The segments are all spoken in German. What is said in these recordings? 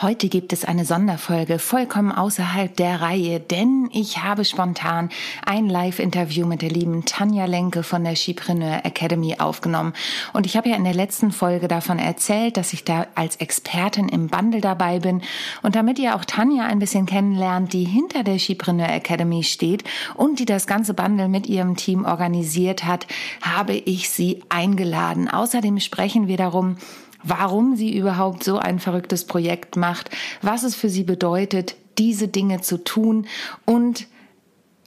Heute gibt es eine Sonderfolge vollkommen außerhalb der Reihe, denn ich habe spontan ein Live-Interview mit der lieben Tanja Lenke von der Skipreneur Academy aufgenommen. Und ich habe ja in der letzten Folge davon erzählt, dass ich da als Expertin im Bundle dabei bin. Und damit ihr auch Tanja ein bisschen kennenlernt, die hinter der Skipreneur Academy steht und die das ganze Bundle mit ihrem Team organisiert hat, habe ich sie eingeladen. Außerdem sprechen wir darum, warum sie überhaupt so ein verrücktes Projekt macht, was es für sie bedeutet, diese Dinge zu tun und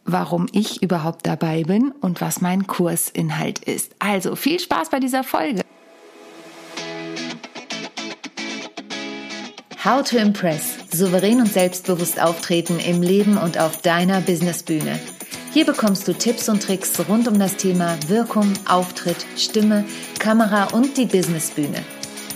warum ich überhaupt dabei bin und was mein Kursinhalt ist. Also viel Spaß bei dieser Folge. How to Impress. Souverän und selbstbewusst auftreten im Leben und auf deiner Businessbühne. Hier bekommst du Tipps und Tricks rund um das Thema Wirkung, Auftritt, Stimme, Kamera und die Businessbühne.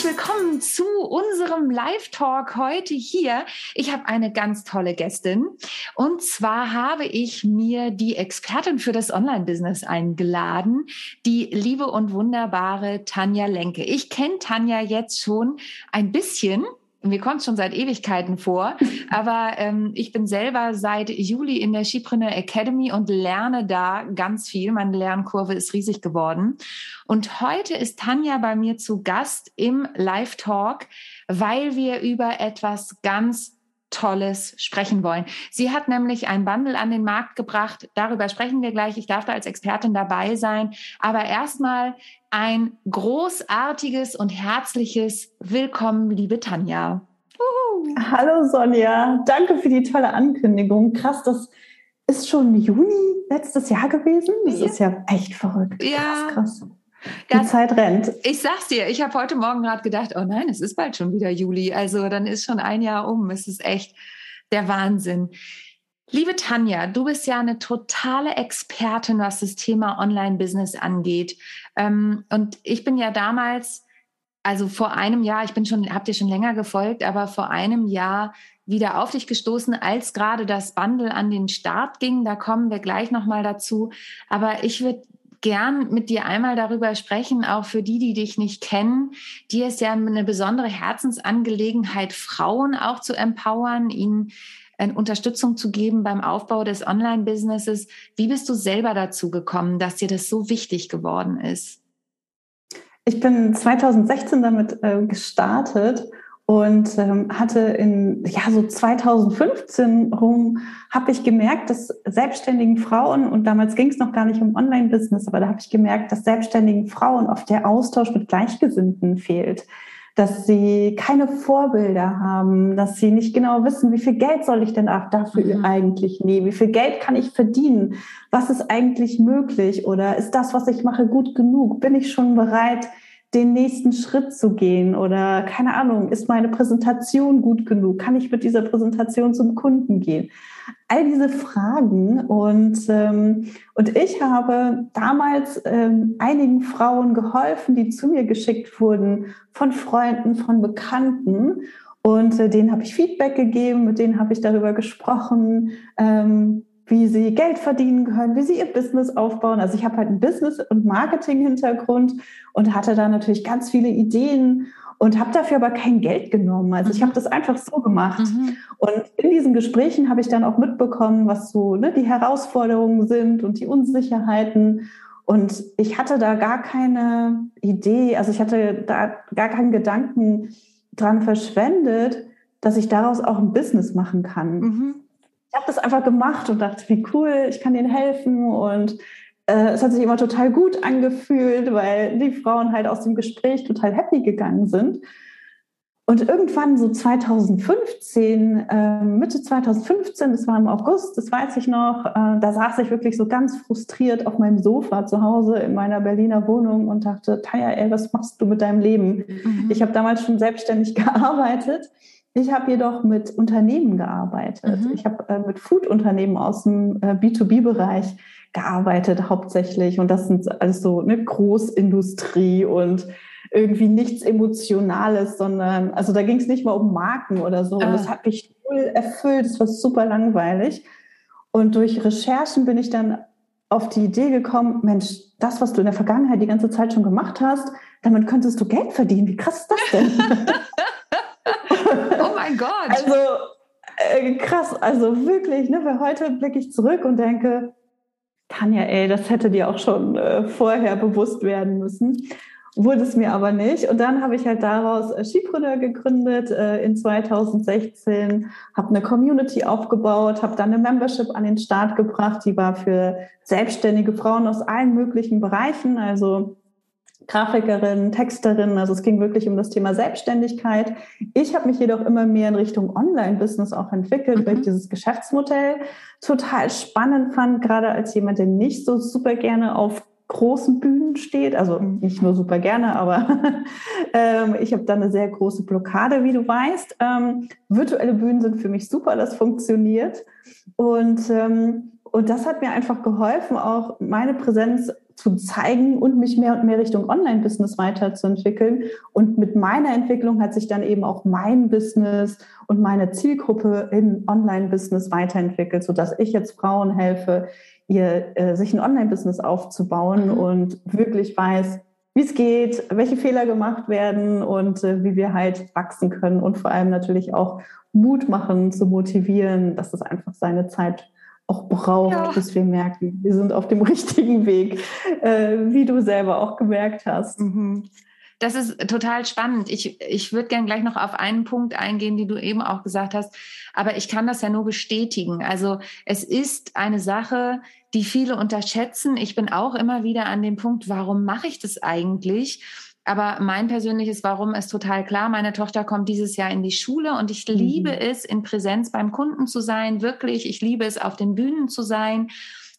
herzlich willkommen zu unserem Live-Talk heute hier. Ich habe eine ganz tolle Gästin und zwar habe ich mir die Expertin für das Online-Business eingeladen, die liebe und wunderbare Tanja Lenke. Ich kenne Tanja jetzt schon ein bisschen mir kommt schon seit Ewigkeiten vor, aber ähm, ich bin selber seit Juli in der Skipreneur Academy und lerne da ganz viel. Meine Lernkurve ist riesig geworden. Und heute ist Tanja bei mir zu Gast im Live-Talk, weil wir über etwas ganz Tolles sprechen wollen. Sie hat nämlich ein Bundle an den Markt gebracht. Darüber sprechen wir gleich. Ich darf da als Expertin dabei sein. Aber erstmal ein großartiges und herzliches Willkommen, liebe Tanja. Uhu. Hallo Sonja, danke für die tolle Ankündigung. Krass, das ist schon Juni letztes Jahr gewesen. Das ja. ist ja echt verrückt. Ja. Krass, krass. Die Zeit rennt. Ich sag's dir, ich habe heute Morgen gerade gedacht, oh nein, es ist bald schon wieder Juli. Also dann ist schon ein Jahr um. Es ist echt der Wahnsinn. Liebe Tanja, du bist ja eine totale Expertin, was das Thema Online-Business angeht. Ähm, und ich bin ja damals, also vor einem Jahr, ich bin schon, habt ihr schon länger gefolgt, aber vor einem Jahr wieder auf dich gestoßen, als gerade das Bundle an den Start ging. Da kommen wir gleich nochmal dazu. Aber ich würde gern mit dir einmal darüber sprechen, auch für die, die dich nicht kennen. Dir ist ja eine besondere Herzensangelegenheit, Frauen auch zu empowern, ihnen äh, Unterstützung zu geben beim Aufbau des Online-Businesses. Wie bist du selber dazu gekommen, dass dir das so wichtig geworden ist? Ich bin 2016 damit äh, gestartet und ähm, hatte in ja so 2015 rum habe ich gemerkt, dass selbstständigen Frauen und damals ging es noch gar nicht um Online-Business, aber da habe ich gemerkt, dass selbstständigen Frauen oft der Austausch mit Gleichgesinnten fehlt. Dass sie keine Vorbilder haben, dass sie nicht genau wissen, wie viel Geld soll ich denn dafür mhm. eigentlich nehmen, wie viel Geld kann ich verdienen, was ist eigentlich möglich? Oder ist das, was ich mache, gut genug, bin ich schon bereit, den nächsten Schritt zu gehen oder keine Ahnung, ist meine Präsentation gut genug? Kann ich mit dieser Präsentation zum Kunden gehen? All diese Fragen und, ähm, und ich habe damals ähm, einigen Frauen geholfen, die zu mir geschickt wurden von Freunden, von Bekannten und äh, denen habe ich Feedback gegeben, mit denen habe ich darüber gesprochen, ähm, wie sie Geld verdienen können, wie sie ihr Business aufbauen. Also ich habe halt einen Business- und Marketing-Hintergrund und hatte da natürlich ganz viele Ideen und habe dafür aber kein Geld genommen. Also mhm. ich habe das einfach so gemacht. Mhm. Und in diesen Gesprächen habe ich dann auch mitbekommen, was so ne, die Herausforderungen sind und die Unsicherheiten. Und ich hatte da gar keine Idee, also ich hatte da gar keinen Gedanken dran verschwendet, dass ich daraus auch ein Business machen kann. Mhm ich habe das einfach gemacht und dachte, wie cool, ich kann denen helfen und äh, es hat sich immer total gut angefühlt, weil die Frauen halt aus dem Gespräch total happy gegangen sind. Und irgendwann so 2015, äh, Mitte 2015, das war im August, das weiß ich noch, äh, da saß ich wirklich so ganz frustriert auf meinem Sofa zu Hause in meiner Berliner Wohnung und dachte, Taya, ey, was machst du mit deinem Leben? Mhm. Ich habe damals schon selbstständig gearbeitet ich habe jedoch mit Unternehmen gearbeitet. Mhm. Ich habe äh, mit Food-Unternehmen aus dem äh, B2B-Bereich gearbeitet hauptsächlich. Und das sind alles so eine Großindustrie und irgendwie nichts Emotionales, sondern, also da ging es nicht mal um Marken oder so. Und das ah. hat mich null erfüllt. Das war super langweilig. Und durch Recherchen bin ich dann auf die Idee gekommen, Mensch, das, was du in der Vergangenheit die ganze Zeit schon gemacht hast, damit könntest du Geld verdienen. Wie krass ist das denn? mein Gott. Also äh, krass, also wirklich, ne, weil heute blicke ich zurück und denke, Tanja, ey, das hätte dir auch schon äh, vorher bewusst werden müssen. Wurde es mir aber nicht. Und dann habe ich halt daraus äh, Skipreneur gegründet äh, in 2016, habe eine Community aufgebaut, habe dann eine Membership an den Start gebracht, die war für selbstständige Frauen aus allen möglichen Bereichen, also Grafikerin, Texterin, also es ging wirklich um das Thema Selbstständigkeit. Ich habe mich jedoch immer mehr in Richtung Online-Business auch entwickelt, mhm. weil ich dieses Geschäftsmodell total spannend fand, gerade als jemand, der nicht so super gerne auf großen Bühnen steht. Also nicht nur super gerne, aber ähm, ich habe da eine sehr große Blockade, wie du weißt. Ähm, virtuelle Bühnen sind für mich super, das funktioniert. Und, ähm, und das hat mir einfach geholfen, auch meine Präsenz zu zeigen und mich mehr und mehr Richtung Online-Business weiterzuentwickeln. Und mit meiner Entwicklung hat sich dann eben auch mein Business und meine Zielgruppe in Online-Business weiterentwickelt, sodass ich jetzt Frauen helfe, ihr, äh, sich ein Online-Business aufzubauen mhm. und wirklich weiß, wie es geht, welche Fehler gemacht werden und äh, wie wir halt wachsen können und vor allem natürlich auch Mut machen, zu motivieren, dass es einfach seine Zeit auch braucht, ja. bis wir merken, wir sind auf dem richtigen Weg, äh, wie du selber auch gemerkt hast. Mhm. Das ist total spannend. Ich, ich würde gerne gleich noch auf einen Punkt eingehen, den du eben auch gesagt hast. Aber ich kann das ja nur bestätigen. Also es ist eine Sache, die viele unterschätzen. Ich bin auch immer wieder an dem Punkt, warum mache ich das eigentlich? Aber mein persönliches Warum ist total klar. Meine Tochter kommt dieses Jahr in die Schule und ich liebe mhm. es, in Präsenz beim Kunden zu sein. Wirklich, ich liebe es, auf den Bühnen zu sein.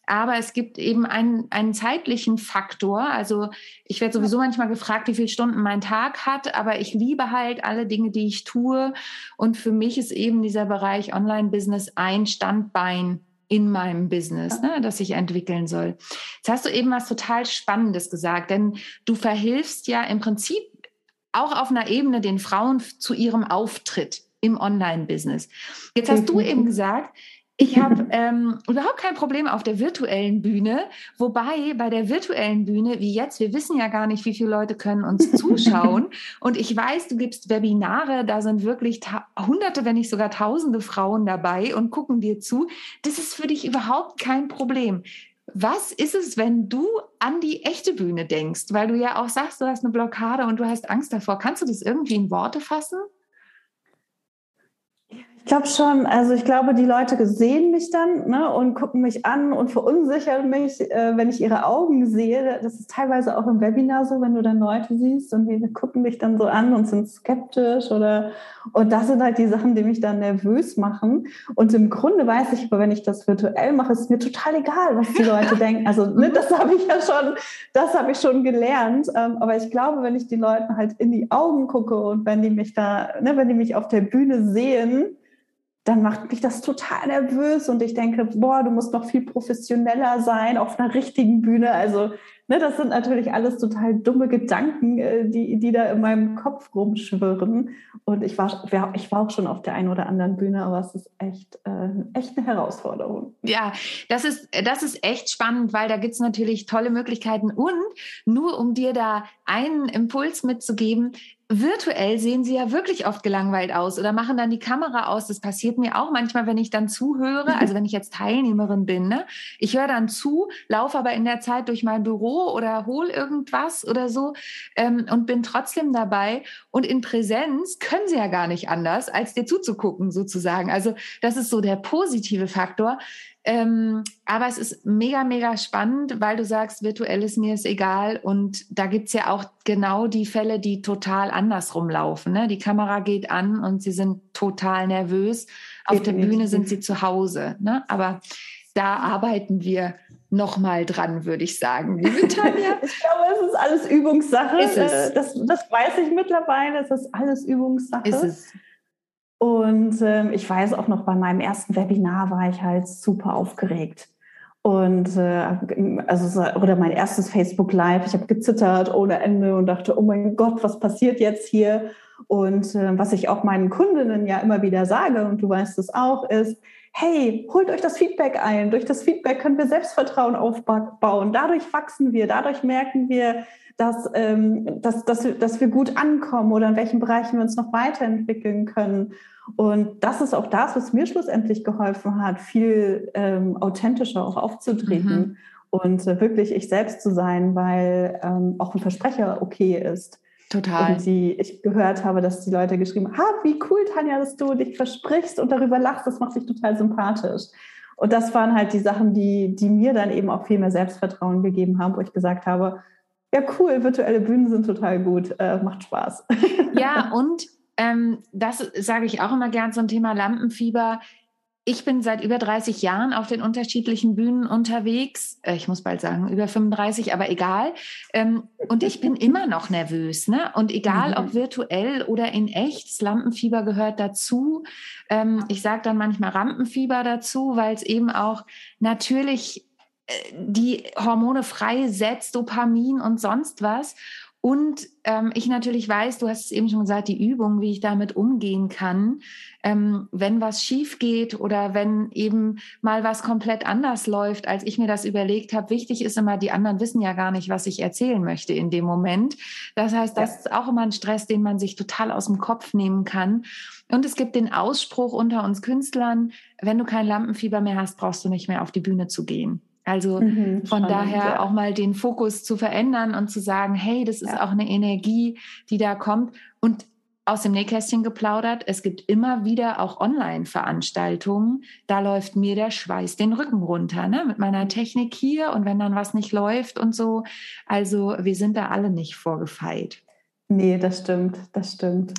Aber es gibt eben einen, einen zeitlichen Faktor. Also ich werde sowieso manchmal gefragt, wie viele Stunden mein Tag hat, aber ich liebe halt alle Dinge, die ich tue. Und für mich ist eben dieser Bereich Online-Business ein Standbein in meinem Business, ne, das ich entwickeln soll. Jetzt hast du eben was total Spannendes gesagt, denn du verhilfst ja im Prinzip auch auf einer Ebene den Frauen zu ihrem Auftritt im Online-Business. Jetzt hast du eben gesagt, ich habe ähm, überhaupt kein Problem auf der virtuellen Bühne, wobei bei der virtuellen Bühne, wie jetzt, wir wissen ja gar nicht, wie viele Leute können uns zuschauen. Und ich weiß, du gibst Webinare, da sind wirklich hunderte, wenn nicht sogar tausende Frauen dabei und gucken dir zu. Das ist für dich überhaupt kein Problem. Was ist es, wenn du an die echte Bühne denkst? Weil du ja auch sagst, du hast eine Blockade und du hast Angst davor. Kannst du das irgendwie in Worte fassen? Ich glaube schon. Also ich glaube, die Leute sehen mich dann ne, und gucken mich an und verunsichern mich, äh, wenn ich ihre Augen sehe. Das ist teilweise auch im Webinar so, wenn du dann Leute siehst und die gucken mich dann so an und sind skeptisch oder und das sind halt die Sachen, die mich dann nervös machen. Und im Grunde weiß ich aber, wenn ich das virtuell mache, ist mir total egal, was die Leute denken. Also ne, das habe ich ja schon, das habe ich schon gelernt. Ähm, aber ich glaube, wenn ich die Leuten halt in die Augen gucke und wenn die mich da, ne, wenn die mich auf der Bühne sehen, dann macht mich das total nervös und ich denke, boah, du musst noch viel professioneller sein auf einer richtigen Bühne. Also, ne, das sind natürlich alles total dumme Gedanken, äh, die, die da in meinem Kopf rumschwirren. Und ich war, ich war auch schon auf der einen oder anderen Bühne, aber es ist echt, äh, echt eine Herausforderung. Ja, das ist, das ist echt spannend, weil da gibt es natürlich tolle Möglichkeiten. Und nur um dir da einen Impuls mitzugeben, virtuell sehen sie ja wirklich oft gelangweilt aus oder machen dann die Kamera aus. Das passiert mir auch manchmal, wenn ich dann zuhöre, also wenn ich jetzt Teilnehmerin bin. Ne? Ich höre dann zu, laufe aber in der Zeit durch mein Büro oder hole irgendwas oder so ähm, und bin trotzdem dabei. Und in Präsenz können sie ja gar nicht anders, als dir zuzugucken sozusagen. Also das ist so der positive Faktor. Ähm, aber es ist mega, mega spannend, weil du sagst, virtuell ist mir es egal. Und da gibt es ja auch genau die Fälle, die total andersrum laufen. Ne? Die Kamera geht an und sie sind total nervös. Auf Definitiv. der Bühne sind sie zu Hause. Ne? Aber da arbeiten wir nochmal dran, würde ich sagen. Liebe Tanja. ich glaube, es ist alles Übungssache. Ist es. Das, das weiß ich mittlerweile. Es ist alles Übungssache. Ist es. Und ähm, ich weiß auch noch, bei meinem ersten Webinar war ich halt super aufgeregt. Und äh, also oder mein erstes Facebook Live, ich habe gezittert ohne Ende und dachte, oh mein Gott, was passiert jetzt hier? Und äh, was ich auch meinen Kundinnen ja immer wieder sage, und du weißt es auch, ist, hey, holt euch das Feedback ein. Durch das Feedback können wir Selbstvertrauen aufbauen. Dadurch wachsen wir, dadurch merken wir, dass, ähm, dass, dass, dass wir gut ankommen oder in welchen Bereichen wir uns noch weiterentwickeln können. Und das ist auch das, was mir schlussendlich geholfen hat, viel ähm, authentischer auch aufzutreten mhm. und äh, wirklich ich selbst zu sein, weil ähm, auch ein Versprecher okay ist. Total. Und die ich gehört habe, dass die Leute geschrieben haben, ha, wie cool, Tanja, dass du dich versprichst und darüber lachst, das macht dich total sympathisch. Und das waren halt die Sachen, die, die mir dann eben auch viel mehr Selbstvertrauen gegeben haben, wo ich gesagt habe, ja cool, virtuelle Bühnen sind total gut, äh, macht Spaß. Ja, und ähm, das sage ich auch immer gern zum Thema Lampenfieber. Ich bin seit über 30 Jahren auf den unterschiedlichen Bühnen unterwegs. Äh, ich muss bald sagen, über 35, aber egal. Ähm, und ich bin immer noch nervös. Ne? Und egal, ob mhm. virtuell oder in echt, das Lampenfieber gehört dazu. Ähm, ich sage dann manchmal Rampenfieber dazu, weil es eben auch natürlich äh, die Hormone freisetzt, Dopamin und sonst was. Und ähm, ich natürlich weiß, du hast es eben schon gesagt, die Übung, wie ich damit umgehen kann, ähm, wenn was schief geht oder wenn eben mal was komplett anders läuft, als ich mir das überlegt habe. Wichtig ist immer, die anderen wissen ja gar nicht, was ich erzählen möchte in dem Moment. Das heißt, das ja. ist auch immer ein Stress, den man sich total aus dem Kopf nehmen kann. Und es gibt den Ausspruch unter uns Künstlern, wenn du kein Lampenfieber mehr hast, brauchst du nicht mehr auf die Bühne zu gehen. Also mhm, von daher ja. auch mal den Fokus zu verändern und zu sagen, hey, das ist ja. auch eine Energie, die da kommt. Und aus dem Nähkästchen geplaudert, es gibt immer wieder auch Online-Veranstaltungen. Da läuft mir der Schweiß den Rücken runter, ne? mit meiner Technik hier und wenn dann was nicht läuft und so. Also wir sind da alle nicht vorgefeilt. Nee, das stimmt, das stimmt.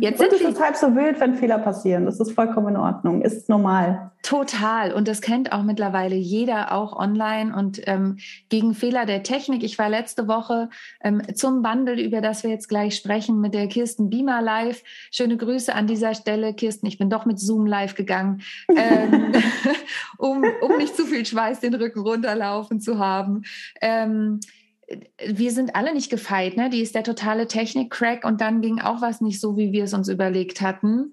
Jetzt sind und es ist halb so wild, wenn Fehler passieren. Das ist vollkommen in Ordnung, ist normal. Total. Und das kennt auch mittlerweile jeder, auch online. Und ähm, gegen Fehler der Technik. Ich war letzte Woche ähm, zum Bundle, über das wir jetzt gleich sprechen, mit der Kirsten Beamer live. Schöne Grüße an dieser Stelle, Kirsten. Ich bin doch mit Zoom live gegangen, ähm, um, um nicht zu viel Schweiß den Rücken runterlaufen zu haben. Ähm, wir sind alle nicht gefeit, ne? Die ist der totale Technik-Crack und dann ging auch was nicht so, wie wir es uns überlegt hatten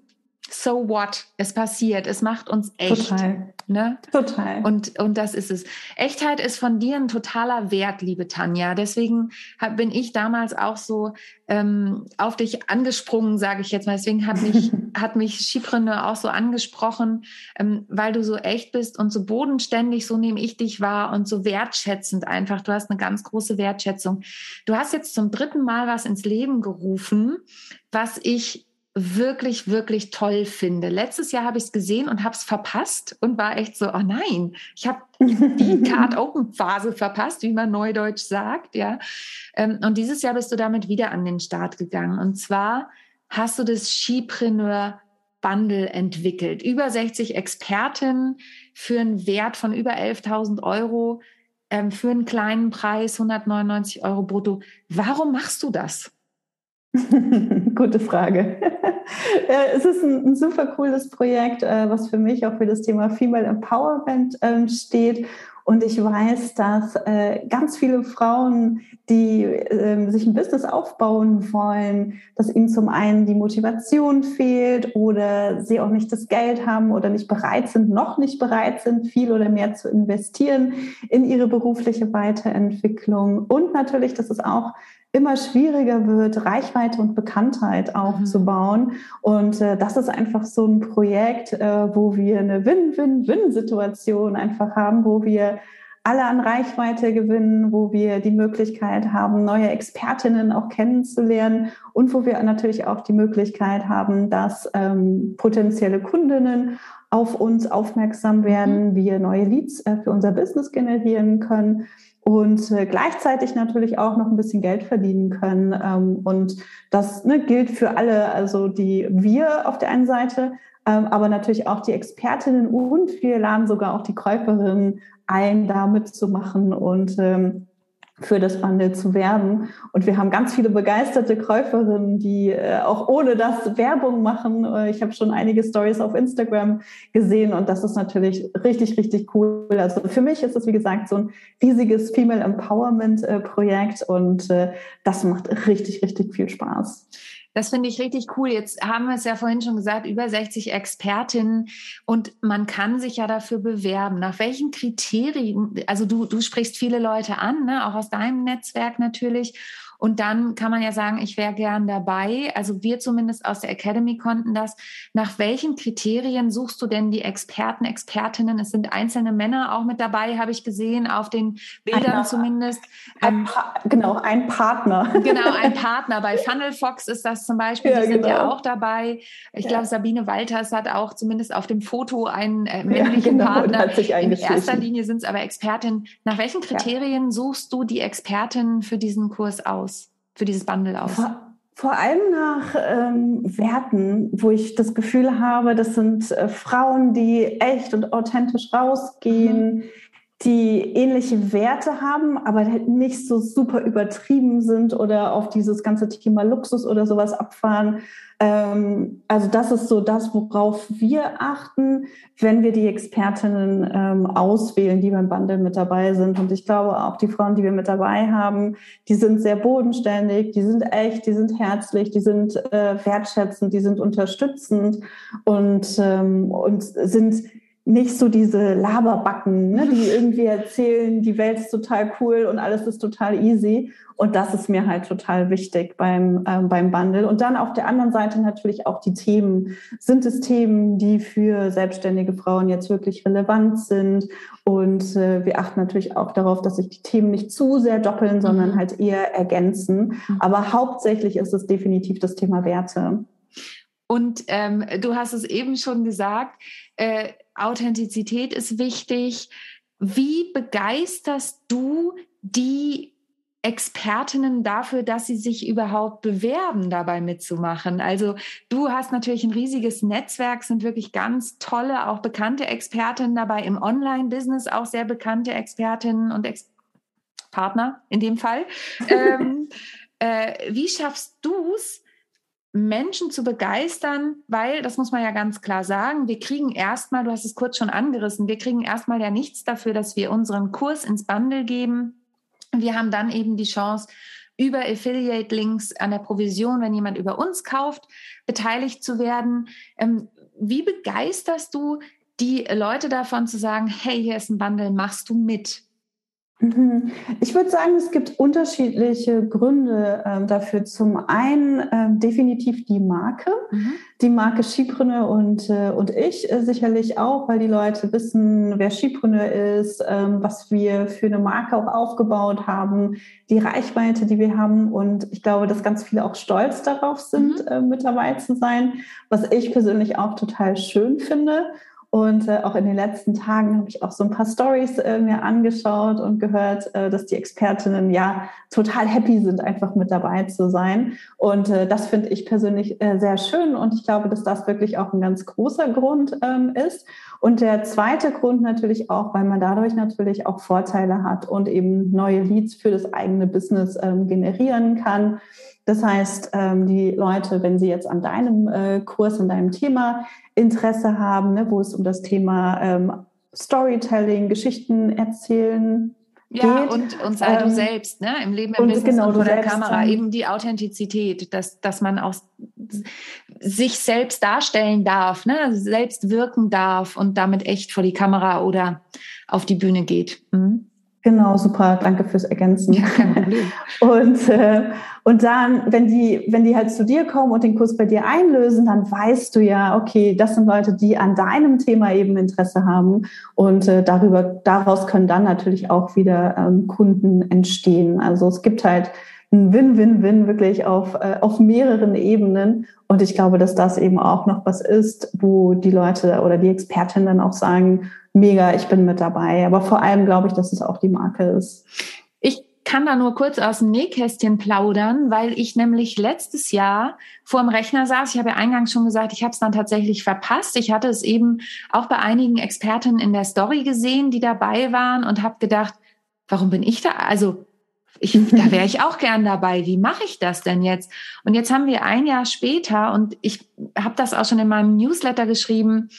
so what? Es passiert. Es macht uns echt. Total. Ne? Total. Und, und das ist es. Echtheit ist von dir ein totaler Wert, liebe Tanja. Deswegen hab, bin ich damals auch so ähm, auf dich angesprungen, sage ich jetzt mal. Deswegen hat mich, hat mich Chyprene auch so angesprochen, ähm, weil du so echt bist und so bodenständig, so nehme ich dich wahr und so wertschätzend einfach. Du hast eine ganz große Wertschätzung. Du hast jetzt zum dritten Mal was ins Leben gerufen, was ich wirklich, wirklich toll finde. Letztes Jahr habe ich es gesehen und habe es verpasst und war echt so, oh nein, ich habe die Card Open Phase verpasst, wie man neudeutsch sagt, ja. Ähm, und dieses Jahr bist du damit wieder an den Start gegangen. Und zwar hast du das Skipreneur Bundle entwickelt. Über 60 Experten für einen Wert von über 11.000 Euro, ähm, für einen kleinen Preis, 199 Euro brutto. Warum machst du das? Gute Frage. es ist ein, ein, super cooles Projekt, äh, was für mich auch für das Thema Female Empowerment ähm, steht. Und ich weiß, dass äh, ganz viele Frauen, die äh, sich ein Business aufbauen wollen, dass ihnen zum einen die Motivation fehlt oder sie auch nicht das Geld haben oder nicht bereit sind, noch nicht bereit sind, viel oder mehr zu investieren in ihre berufliche Weiterentwicklung. Und natürlich, dass es auch immer schwieriger wird, Reichweite und Bekanntheit aufzubauen. Mhm. Und äh, das ist einfach so ein Projekt, äh, wo wir eine Win-Win-Win-Situation einfach haben, wo wir alle an Reichweite gewinnen, wo wir die Möglichkeit haben, neue Expertinnen auch kennenzulernen und wo wir natürlich auch die Möglichkeit haben, dass ähm, potenzielle Kundinnen auf uns aufmerksam werden, mhm. wir neue Leads äh, für unser Business generieren können und äh, gleichzeitig natürlich auch noch ein bisschen Geld verdienen können. Ähm, und das ne, gilt für alle, also die wir auf der einen Seite, ähm, aber natürlich auch die Expertinnen und wir laden sogar auch die Käuferinnen ein, da mitzumachen und ähm, für das Bundle zu werben. Und wir haben ganz viele begeisterte Käuferinnen, die äh, auch ohne das Werbung machen. Äh, ich habe schon einige Stories auf Instagram gesehen und das ist natürlich richtig, richtig cool. Also für mich ist es, wie gesagt, so ein riesiges Female Empowerment äh, Projekt und äh, das macht richtig, richtig viel Spaß. Das finde ich richtig cool. Jetzt haben wir es ja vorhin schon gesagt, über 60 Expertinnen und man kann sich ja dafür bewerben. Nach welchen Kriterien, also du, du sprichst viele Leute an, ne? auch aus deinem Netzwerk natürlich. Und dann kann man ja sagen, ich wäre gern dabei. Also wir zumindest aus der Academy konnten das. Nach welchen Kriterien suchst du denn die Experten, Expertinnen? Es sind einzelne Männer auch mit dabei, habe ich gesehen, auf den Bildern ein, zumindest. Ein genau, ein Partner. Genau, ein Partner. Bei Funnel Fox ist das zum Beispiel, ja, die sind genau. ja auch dabei. Ich ja. glaube, Sabine Walters hat auch zumindest auf dem Foto einen äh, männlichen ja, genau, Partner. In erster Linie sind es aber Expertinnen. Nach welchen Kriterien suchst du die Expertinnen für diesen Kurs aus? Für dieses Bundle aus? Vor, vor allem nach ähm, Werten, wo ich das Gefühl habe, das sind äh, Frauen, die echt und authentisch rausgehen, mhm. Die ähnliche Werte haben, aber halt nicht so super übertrieben sind oder auf dieses ganze Thema Luxus oder sowas abfahren, ähm, also das ist so das, worauf wir achten, wenn wir die Expertinnen ähm, auswählen, die beim Bundle mit dabei sind. Und ich glaube auch die Frauen, die wir mit dabei haben, die sind sehr bodenständig, die sind echt, die sind herzlich, die sind äh, wertschätzend, die sind unterstützend und, ähm, und sind nicht so diese Laberbacken, ne, die irgendwie erzählen, die Welt ist total cool und alles ist total easy. Und das ist mir halt total wichtig beim, ähm, beim Bundle. Und dann auf der anderen Seite natürlich auch die Themen. Sind es Themen, die für selbstständige Frauen jetzt wirklich relevant sind? Und äh, wir achten natürlich auch darauf, dass sich die Themen nicht zu sehr doppeln, sondern mhm. halt eher ergänzen. Mhm. Aber hauptsächlich ist es definitiv das Thema Werte. Und ähm, du hast es eben schon gesagt, äh, Authentizität ist wichtig. Wie begeisterst du die Expertinnen dafür, dass sie sich überhaupt bewerben, dabei mitzumachen. Also du hast natürlich ein riesiges Netzwerk, sind wirklich ganz tolle, auch bekannte Expertinnen dabei im Online-Business, auch sehr bekannte Expertinnen und Ex Partner in dem Fall. ähm, äh, wie schaffst du es, Menschen zu begeistern, weil, das muss man ja ganz klar sagen, wir kriegen erstmal, du hast es kurz schon angerissen, wir kriegen erstmal ja nichts dafür, dass wir unseren Kurs ins Bundle geben. Wir haben dann eben die Chance, über Affiliate-Links an der Provision, wenn jemand über uns kauft, beteiligt zu werden. Ähm, wie begeisterst du die Leute davon zu sagen, hey, hier ist ein Bundle, machst du mit? Mhm. Ich würde sagen, es gibt unterschiedliche Gründe äh, dafür. Zum einen äh, definitiv die Marke, mhm. die Marke Skipreneur und, äh, und ich äh, sicherlich auch, weil die Leute wissen, wer Skipreneur ist, ähm, was wir für eine Marke auch aufgebaut haben, die Reichweite, die wir haben. Und ich glaube, dass ganz viele auch stolz darauf sind, mhm. Äh, mit dabei zu sein, was ich persönlich auch total schön finde. Und äh, auch in den letzten Tagen habe ich auch so ein paar Stories äh, mir angeschaut und gehört, äh, dass die Expertinnen ja total happy sind, einfach mit dabei zu sein. Und äh, das finde ich persönlich äh, sehr schön. Und ich glaube, dass das wirklich auch ein ganz großer Grund ähm, ist. Und der zweite Grund natürlich auch, weil man dadurch natürlich auch Vorteile hat und eben neue Leads für das eigene Business ähm, generieren kann. Das heißt, ähm, die Leute, wenn sie jetzt an deinem äh, Kurs, an deinem Thema Interesse haben, ne, wo es um das Thema ähm, Storytelling, Geschichten erzählen ja, geht. und, und sei ähm, du selbst, ne? Im Leben, im und Business genau, und vor der Kamera. Eben die Authentizität, dass, dass man auch sich selbst darstellen darf, ne? Selbst wirken darf und damit echt vor die Kamera oder auf die Bühne geht. Mhm. Genau, super, danke fürs Ergänzen. Ja, kein Problem. Und, äh, und dann, wenn die, wenn die halt zu dir kommen und den Kurs bei dir einlösen, dann weißt du ja, okay, das sind Leute, die an deinem Thema eben Interesse haben. Und äh, darüber, daraus können dann natürlich auch wieder ähm, Kunden entstehen. Also es gibt halt ein Win-Win-Win wirklich auf, äh, auf mehreren Ebenen. Und ich glaube, dass das eben auch noch was ist, wo die Leute oder die Expertinnen auch sagen, mega, ich bin mit dabei. Aber vor allem glaube ich, dass es auch die Marke ist. Ich kann da nur kurz aus dem Nähkästchen plaudern, weil ich nämlich letztes Jahr vor dem Rechner saß. Ich habe ja eingangs schon gesagt, ich habe es dann tatsächlich verpasst. Ich hatte es eben auch bei einigen Experten in der Story gesehen, die dabei waren und habe gedacht, warum bin ich da? Also ich, da wäre ich auch gern dabei. Wie mache ich das denn jetzt? Und jetzt haben wir ein Jahr später und ich habe das auch schon in meinem Newsletter geschrieben.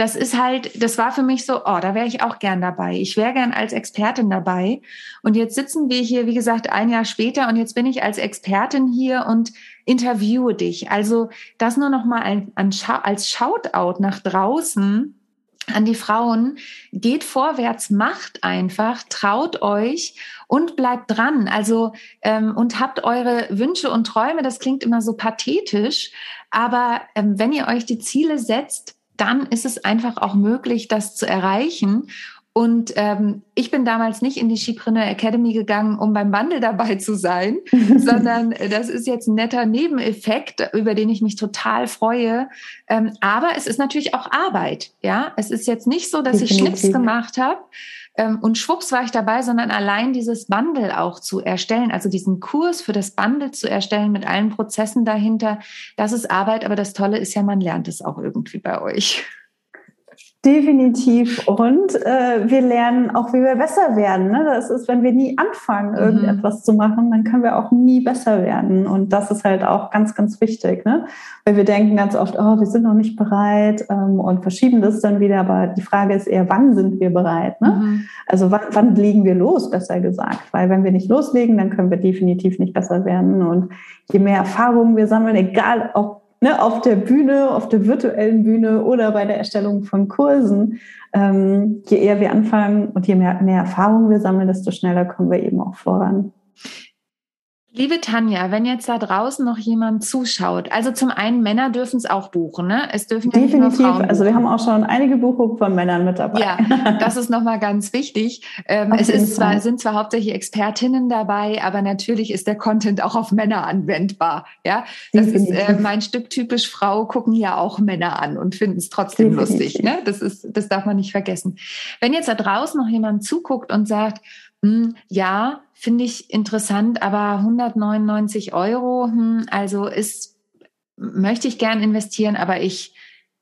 Das ist halt, das war für mich so, oh, da wäre ich auch gern dabei. Ich wäre gern als Expertin dabei. Und jetzt sitzen wir hier, wie gesagt, ein Jahr später und jetzt bin ich als Expertin hier und interviewe dich. Also das nur noch mal ein, ein, als Shoutout nach draußen an die Frauen, geht vorwärts, macht einfach, traut euch und bleibt dran. Also ähm, und habt eure Wünsche und Träume. Das klingt immer so pathetisch, aber ähm, wenn ihr euch die Ziele setzt, dann ist es einfach auch möglich, das zu erreichen. Und ähm, ich bin damals nicht in die Skipreneur Academy gegangen, um beim Bundle dabei zu sein, sondern das ist jetzt ein netter Nebeneffekt, über den ich mich total freue. Ähm, aber es ist natürlich auch Arbeit. Ja, es ist jetzt nicht so, dass Definitiv. ich Schnips gemacht habe und schwupps war ich dabei, sondern allein dieses Bundle auch zu erstellen, also diesen Kurs für das Bundle zu erstellen mit allen Prozessen dahinter, das ist Arbeit. Aber das Tolle ist ja, man lernt es auch irgendwie bei euch. Definitiv. Und äh, wir lernen auch, wie wir besser werden. Ne? Das ist, wenn wir nie anfangen, mhm. irgendetwas zu machen, dann können wir auch nie besser werden. Und das ist halt auch ganz, ganz wichtig. Ne? Weil wir denken ganz oft, oh, wir sind noch nicht bereit ähm, und verschieben das dann wieder. Aber die Frage ist eher, wann sind wir bereit? Ne? Mhm. Also wann, wann legen wir los, besser gesagt? Weil wenn wir nicht loslegen, dann können wir definitiv nicht besser werden. Und je mehr Erfahrungen wir sammeln, egal ob ne, auf der Bühne, auf der virtuellen Bühne oder bei der Erstellung von Kursen, ähm, je eher wir anfangen und je mehr, mehr Erfahrung wir sammeln, desto schneller kommen wir eben auch voran. Liebe Tanja, wenn jetzt da draußen noch jemand zuschaut, also zum einen Männer dürfen es auch buchen, ne? Es dürfen ja Definitiv. also wir haben auch schon einige Buchungen von Männern mit dabei. Ja, das ist nochmal ganz wichtig. Ähm, es ist zwar, sind zwar hauptsächlich Expertinnen dabei, aber natürlich ist der Content auch auf Männer anwendbar. Ja, das Definitiv. ist äh, mein Stück typisch Frau gucken ja auch Männer an und finden es trotzdem Definitiv. lustig. Ne? Das ist, das darf man nicht vergessen. Wenn jetzt da draußen noch jemand zuguckt und sagt, hm, ja, finde ich interessant, aber 199 Euro, hm, also ist, möchte ich gern investieren, aber ich,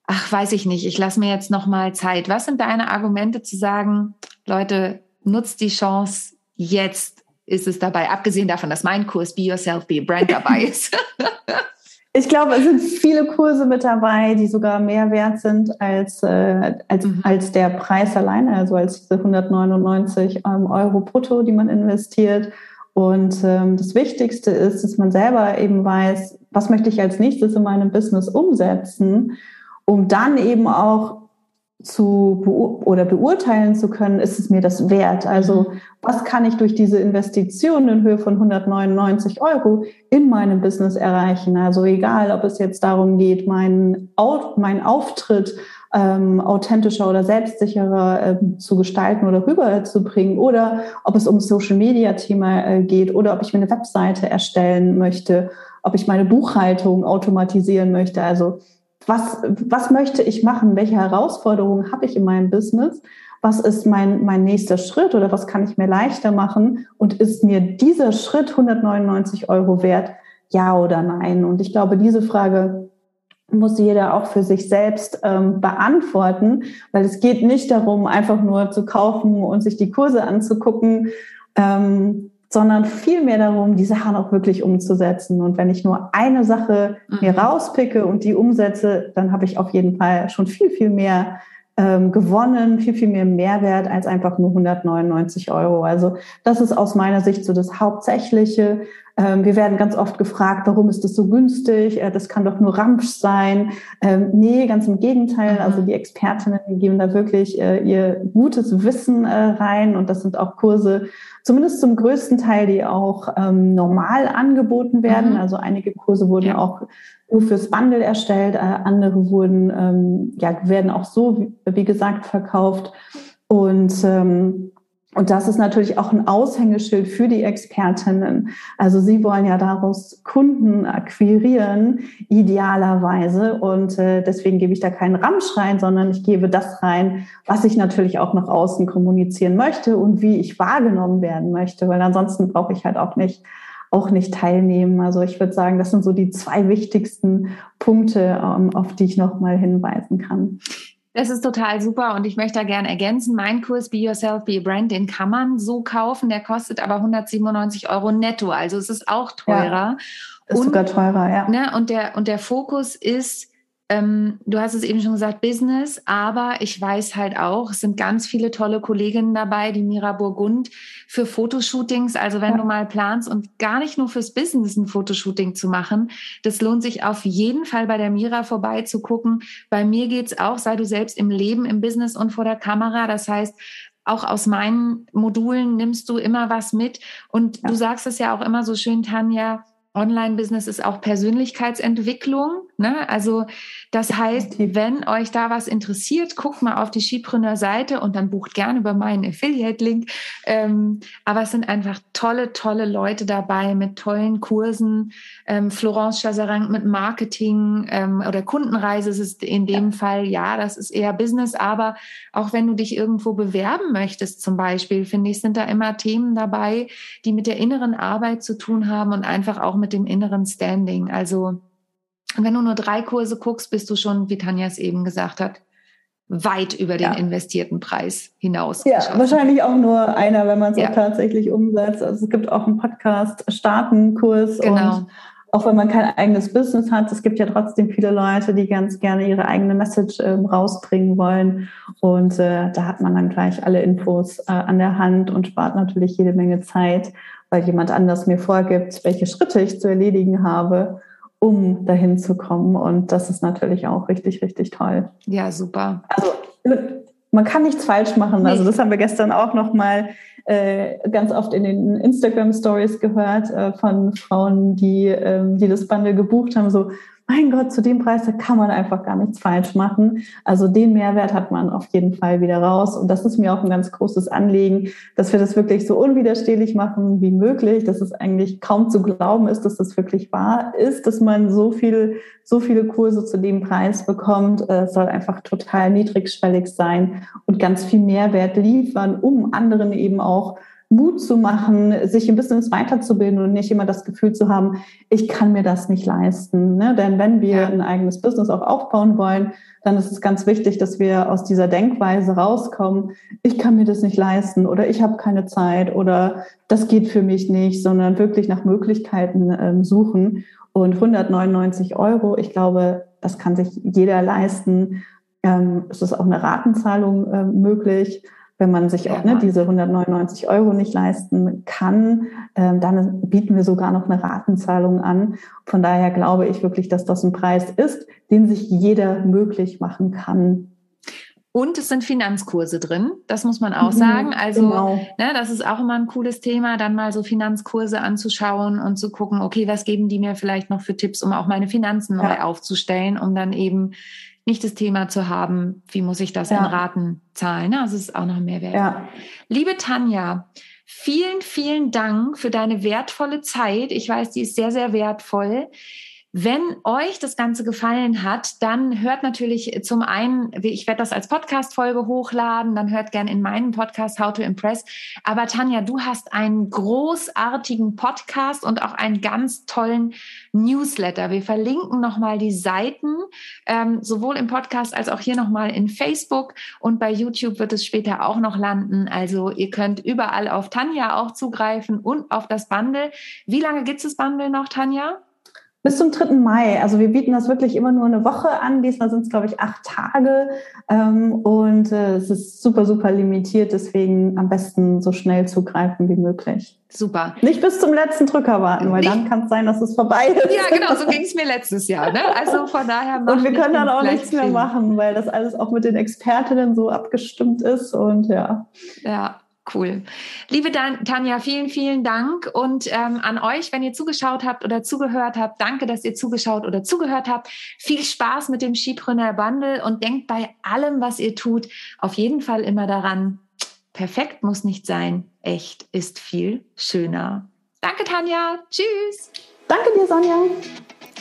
ach, weiß ich nicht, ich lasse mir jetzt noch mal Zeit. Was sind deine Argumente zu sagen, Leute, nutzt die Chance, jetzt ist es dabei, abgesehen davon, dass mein Kurs Be Yourself, Be a Brand dabei ist. Ich glaube, es sind viele Kurse mit dabei, die sogar mehr wert sind als, äh, als, mhm. als der Preis alleine, also als diese 199 ähm, Euro brutto, die man investiert. Und ähm, das Wichtigste ist, dass man selber eben weiß, was möchte ich als nächstes in meinem Business umsetzen, um dann eben auch zu beur oder beurteilen zu können, ist es mir das wert? Also mhm. was kann ich durch diese Investition in Höhe von 199 Euro in meinem Business erreichen? Also egal, ob es jetzt darum geht, meinen mein Auftritt ähm, authentischer oder selbstsicherer äh, zu gestalten oder rüberzubringen oder ob es um Social Media Thema äh, geht oder ob ich mir eine Webseite erstellen möchte, ob ich meine Buchhaltung automatisieren möchte. Also was, was möchte ich machen? Welche Herausforderungen habe ich in meinem Business? Was ist mein, mein nächster Schritt oder was kann ich mir leichter machen? Und ist mir dieser Schritt 199 Euro wert? Ja oder nein? Und ich glaube, diese Frage muss jeder auch für sich selbst ähm, beantworten, weil es geht nicht darum, einfach nur zu kaufen und sich die Kurse anzugucken. Ähm, sondern vielmehr darum, die Sachen auch wirklich umzusetzen. Und wenn ich nur eine Sache mhm. mir rauspicke und die umsetze, dann habe ich auf jeden Fall schon viel, viel mehr ähm, gewonnen, viel, viel mehr Mehrwert als einfach nur 199 Euro. Also das ist aus meiner Sicht so das Hauptsächliche. Ähm, wir werden ganz oft gefragt, warum ist das so günstig? Äh, das kann doch nur Ramsch sein. Ähm, nee, ganz im Gegenteil. Mhm. Also die Expertinnen geben da wirklich äh, ihr gutes Wissen äh, rein und das sind auch Kurse, zumindest zum größten Teil, die auch ähm, normal angeboten werden. Mhm. Also einige Kurse wurden ja. auch nur fürs Bundle erstellt, äh, andere wurden, ähm, ja, werden auch so, wie, wie gesagt, verkauft. Und ähm, und das ist natürlich auch ein Aushängeschild für die Expertinnen. Also sie wollen ja daraus Kunden akquirieren, idealerweise. Und äh, deswegen gebe ich da keinen Ramsch rein, sondern ich gebe das rein, was ich natürlich auch nach außen kommunizieren möchte und wie ich wahrgenommen werden möchte. Weil ansonsten brauche ich halt auch nicht auch nicht teilnehmen. Also ich würde sagen, das sind so die zwei wichtigsten Punkte, ähm, auf die ich noch mal hinweisen kann. Das ist total super und ich möchte da gerne ergänzen. Mein Kurs Be Yourself, Be a Brand, den kann man so kaufen. Der kostet aber 197 Euro netto. Also es ist auch teurer. Ja, ist und, sogar teurer, ja. Ne, und, der, und der Fokus ist ähm, du hast es eben schon gesagt, Business, aber ich weiß halt auch, es sind ganz viele tolle Kolleginnen dabei, die Mira Burgund für Fotoshootings. Also wenn ja. du mal planst und gar nicht nur fürs Business ein Fotoshooting zu machen, das lohnt sich auf jeden Fall bei der Mira vorbeizugucken. Bei mir geht's auch, sei du selbst im Leben, im Business und vor der Kamera. Das heißt, auch aus meinen Modulen nimmst du immer was mit. Und ja. du sagst es ja auch immer so schön, Tanja, Online-Business ist auch Persönlichkeitsentwicklung. Ne? Also das heißt, wenn euch da was interessiert, guckt mal auf die Skipreneur-Seite und dann bucht gerne über meinen Affiliate-Link. Ähm, aber es sind einfach tolle, tolle Leute dabei mit tollen Kursen. Ähm, Florence Chazarang mit Marketing ähm, oder Kundenreise ist es in dem ja. Fall, ja, das ist eher Business. Aber auch wenn du dich irgendwo bewerben möchtest zum Beispiel, finde ich, sind da immer Themen dabei, die mit der inneren Arbeit zu tun haben und einfach auch mit dem inneren Standing. Also wenn du nur drei Kurse guckst, bist du schon, wie Tanja es eben gesagt hat, weit über den ja. investierten Preis hinaus. Ja, wahrscheinlich auch nur einer, wenn man es ja. auch tatsächlich umsetzt. Also es gibt auch einen Podcast Startenkurs genau. und auch wenn man kein eigenes Business hat, es gibt ja trotzdem viele Leute, die ganz gerne ihre eigene Message äh, rausbringen wollen. Und äh, da hat man dann gleich alle Infos äh, an der Hand und spart natürlich jede Menge Zeit weil jemand anders mir vorgibt, welche Schritte ich zu erledigen habe, um dahin zu kommen. Und das ist natürlich auch richtig, richtig toll. Ja, super. Also man kann nichts falsch machen. Also das haben wir gestern auch noch mal äh, ganz oft in den Instagram Stories gehört äh, von Frauen, die, äh, die das Bundle gebucht haben. So, mein Gott, zu dem Preis, da kann man einfach gar nichts falsch machen. Also den Mehrwert hat man auf jeden Fall wieder raus. Und das ist mir auch ein ganz großes Anliegen, dass wir das wirklich so unwiderstehlich machen wie möglich, dass es eigentlich kaum zu glauben ist, dass das wirklich wahr ist, dass man so viel, so viele Kurse zu dem Preis bekommt. Es soll einfach total niedrigschwellig sein und ganz viel Mehrwert liefern, um anderen eben auch Mut zu machen, sich im Business weiterzubilden und nicht immer das Gefühl zu haben, ich kann mir das nicht leisten. Ne? Denn wenn wir ein eigenes Business auch aufbauen wollen, dann ist es ganz wichtig, dass wir aus dieser Denkweise rauskommen, ich kann mir das nicht leisten oder ich habe keine Zeit oder das geht für mich nicht, sondern wirklich nach Möglichkeiten ähm, suchen. Und 199 Euro, ich glaube, das kann sich jeder leisten. Ähm, es ist auch eine Ratenzahlung äh, möglich. Wenn man sich auch ne, diese 199 Euro nicht leisten kann, ähm, dann bieten wir sogar noch eine Ratenzahlung an. Von daher glaube ich wirklich, dass das ein Preis ist, den sich jeder möglich machen kann. Und es sind Finanzkurse drin, das muss man auch mhm, sagen. Also, genau. ne, das ist auch immer ein cooles Thema, dann mal so Finanzkurse anzuschauen und zu gucken, okay, was geben die mir vielleicht noch für Tipps, um auch meine Finanzen neu ja. aufzustellen, um dann eben nicht das Thema zu haben, wie muss ich das ja. in Raten zahlen. Also es ist auch noch ein Mehrwert. Ja. Liebe Tanja, vielen, vielen Dank für deine wertvolle Zeit. Ich weiß, die ist sehr, sehr wertvoll. Wenn euch das Ganze gefallen hat, dann hört natürlich zum einen, ich werde das als Podcast-Folge hochladen, dann hört gern in meinem Podcast How to Impress. Aber Tanja, du hast einen großartigen Podcast und auch einen ganz tollen Newsletter. Wir verlinken nochmal die Seiten, ähm, sowohl im Podcast als auch hier nochmal in Facebook und bei YouTube wird es später auch noch landen. Also ihr könnt überall auf Tanja auch zugreifen und auf das Bundle. Wie lange gibt es das Bundle noch, Tanja? Bis zum 3. Mai. Also wir bieten das wirklich immer nur eine Woche an. Diesmal sind es, glaube ich, acht Tage. Ähm, und äh, es ist super, super limitiert. Deswegen am besten so schnell zugreifen wie möglich. Super. Nicht bis zum letzten Drücker warten, weil Nicht. dann kann es sein, dass es vorbei ist. Ja, genau, so ging es mir letztes Jahr. Ne? Also von daher Und wir können dann auch nichts mehr machen, weil das alles auch mit den Expertinnen so abgestimmt ist. Und ja. Ja, Cool. Liebe Tanja, vielen, vielen Dank. Und ähm, an euch, wenn ihr zugeschaut habt oder zugehört habt, danke, dass ihr zugeschaut oder zugehört habt. Viel Spaß mit dem Skipreneur Bundle und denkt bei allem, was ihr tut, auf jeden Fall immer daran, perfekt muss nicht sein, echt ist viel schöner. Danke, Tanja. Tschüss. Danke dir, Sonja.